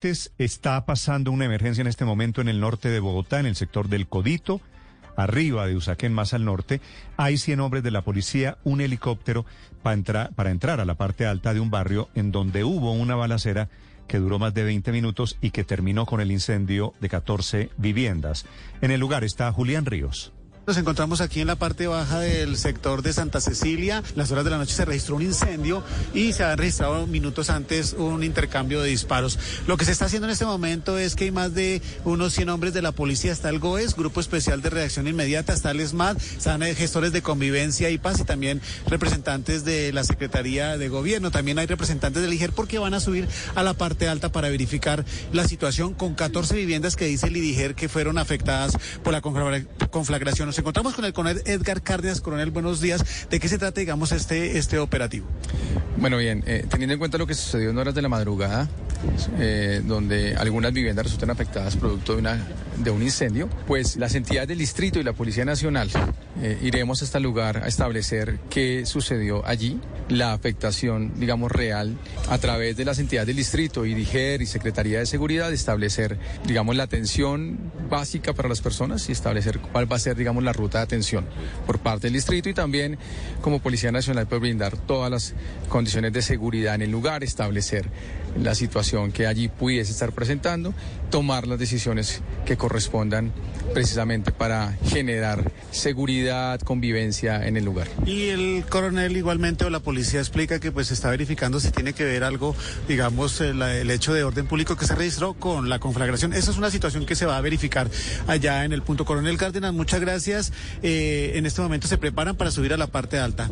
Está pasando una emergencia en este momento en el norte de Bogotá, en el sector del Codito, arriba de Usaquén, más al norte. Hay 100 hombres de la policía, un helicóptero para entrar, para entrar a la parte alta de un barrio en donde hubo una balacera que duró más de 20 minutos y que terminó con el incendio de 14 viviendas. En el lugar está Julián Ríos. Nos encontramos aquí en la parte baja del sector de Santa Cecilia. Las horas de la noche se registró un incendio y se han registrado minutos antes un intercambio de disparos. Lo que se está haciendo en este momento es que hay más de unos 100 hombres de la policía. Está el GOES, Grupo Especial de Reacción Inmediata, está el SMAT, están gestores de convivencia y paz y también representantes de la Secretaría de Gobierno. También hay representantes del IGER porque van a subir a la parte alta para verificar la situación con 14 viviendas que dice el IGER que fueron afectadas por la conflagración encontramos con el coronel Edgar Cárdenas. Coronel, buenos días. ¿De qué se trata, digamos, este, este operativo? Bueno, bien, eh, teniendo en cuenta lo que sucedió en horas de la madrugada, eh, donde algunas viviendas resultan afectadas producto de, una, de un incendio, pues las entidades del distrito y la Policía Nacional eh, iremos a este lugar a establecer qué sucedió allí, la afectación, digamos, real, a través de las entidades del distrito y DIGER y Secretaría de Seguridad, establecer, digamos, la atención básica para las personas y establecer cuál va a ser, digamos, la ruta de atención por parte del distrito y también como Policía Nacional por brindar todas las condiciones de seguridad en el lugar, establecer la situación que allí pudiese estar presentando, tomar las decisiones que correspondan precisamente para generar seguridad, convivencia en el lugar. Y el coronel igualmente o la policía explica que pues está verificando si tiene que ver algo, digamos, el, el hecho de orden público que se registró con la conflagración. Esa es una situación que se va a verificar allá en el punto. Coronel Cárdenas, muchas gracias. Eh, en este momento se preparan para subir a la parte alta.